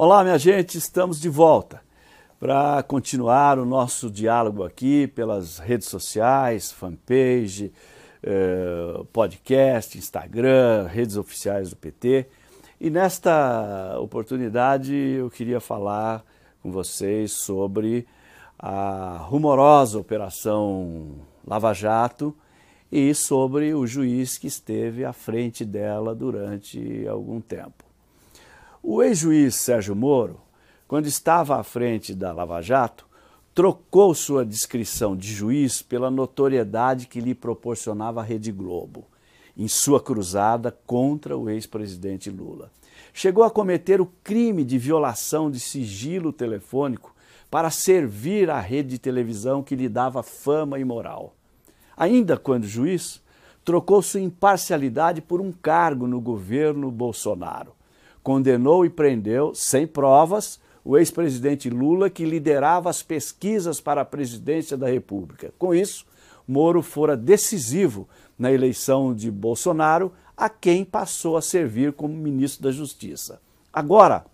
Olá, minha gente, estamos de volta para continuar o nosso diálogo aqui pelas redes sociais, fanpage, eh, podcast, Instagram, redes oficiais do PT. E nesta oportunidade eu queria falar com vocês sobre a rumorosa operação Lava Jato e sobre o juiz que esteve à frente dela durante algum tempo. O ex-juiz Sérgio Moro, quando estava à frente da Lava Jato, trocou sua descrição de juiz pela notoriedade que lhe proporcionava a Rede Globo, em sua cruzada contra o ex-presidente Lula. Chegou a cometer o crime de violação de sigilo telefônico para servir à rede de televisão que lhe dava fama e moral. Ainda quando juiz, trocou sua imparcialidade por um cargo no governo Bolsonaro condenou e prendeu, sem provas, o ex-presidente Lula, que liderava as pesquisas para a presidência da República. Com isso, Moro fora decisivo na eleição de Bolsonaro, a quem passou a servir como ministro da Justiça. Agora,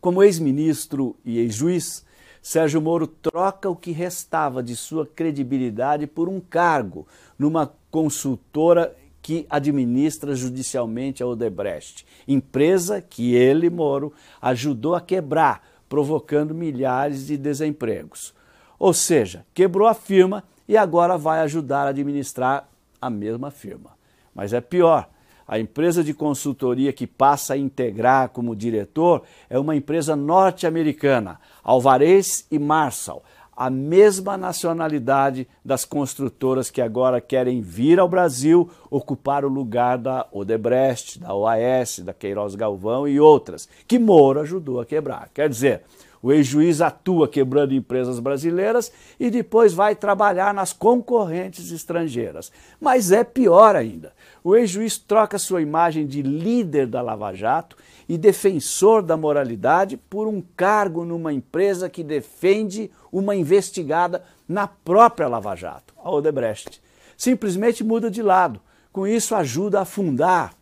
como ex-ministro e ex-juiz, Sérgio Moro troca o que restava de sua credibilidade por um cargo numa consultora que administra judicialmente a Odebrecht, empresa que ele, Moro, ajudou a quebrar, provocando milhares de desempregos. Ou seja, quebrou a firma e agora vai ajudar a administrar a mesma firma. Mas é pior. A empresa de consultoria que passa a integrar como diretor é uma empresa norte-americana, Alvarez e Marshall, a mesma nacionalidade das construtoras que agora querem vir ao Brasil ocupar o lugar da Odebrecht, da OAS, da Queiroz Galvão e outras, que Moro ajudou a quebrar. Quer dizer, o ex-juiz atua quebrando empresas brasileiras e depois vai trabalhar nas concorrentes estrangeiras. Mas é pior ainda. O ex-juiz troca sua imagem de líder da Lava Jato e defensor da moralidade por um cargo numa empresa que defende uma investigada na própria Lava Jato, a Odebrecht. Simplesmente muda de lado. Com isso, ajuda a afundar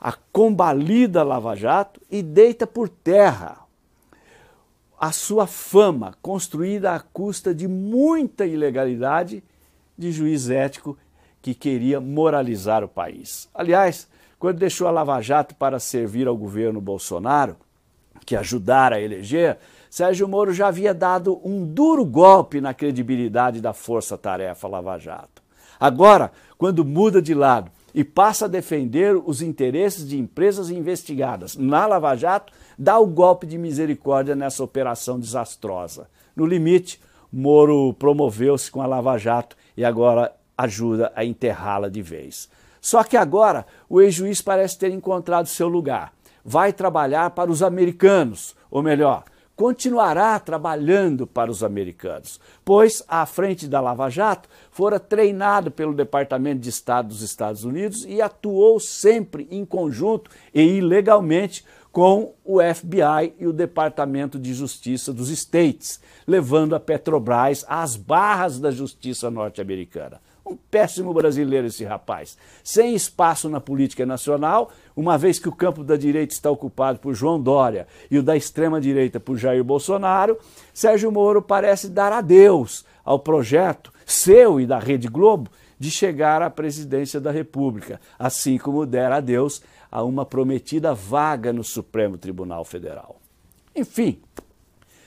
a combalida Lava Jato e deita por terra a sua fama, construída à custa de muita ilegalidade de juiz ético que queria moralizar o país. Aliás, quando deixou a Lava Jato para servir ao governo Bolsonaro, que ajudara a eleger, Sérgio Moro já havia dado um duro golpe na credibilidade da Força-Tarefa Lava Jato. Agora, quando muda de lado e passa a defender os interesses de empresas investigadas na Lava Jato, dá o golpe de misericórdia nessa operação desastrosa. No limite, Moro promoveu-se com a Lava Jato e agora ajuda a enterrá-la de vez. Só que agora o ex-juiz parece ter encontrado seu lugar. Vai trabalhar para os americanos, ou melhor, continuará trabalhando para os americanos, pois, à frente da Lava Jato, fora treinado pelo Departamento de Estado dos Estados Unidos e atuou sempre em conjunto e ilegalmente com o FBI e o Departamento de Justiça dos States, levando a Petrobras às barras da justiça norte-americana. Um péssimo brasileiro esse rapaz. Sem espaço na política nacional, uma vez que o campo da direita está ocupado por João Dória e o da extrema-direita por Jair Bolsonaro, Sérgio Moro parece dar adeus ao projeto seu e da Rede Globo de chegar à presidência da República, assim como der adeus a uma prometida vaga no Supremo Tribunal Federal. Enfim,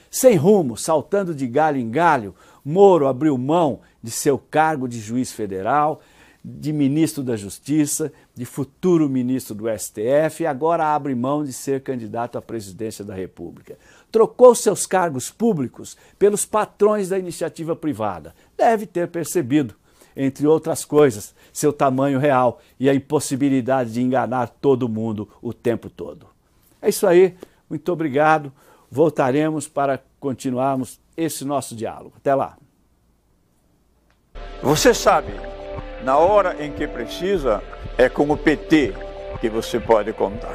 sem rumo, saltando de galho em galho, Moro abriu mão de seu cargo de juiz federal, de ministro da Justiça, de futuro ministro do STF e agora abre mão de ser candidato à presidência da República. Trocou seus cargos públicos pelos patrões da iniciativa privada. Deve ter percebido, entre outras coisas, seu tamanho real e a impossibilidade de enganar todo mundo o tempo todo. É isso aí, muito obrigado voltaremos para continuarmos esse nosso diálogo. Até lá. Você sabe, na hora em que precisa, é com o PT que você pode contar.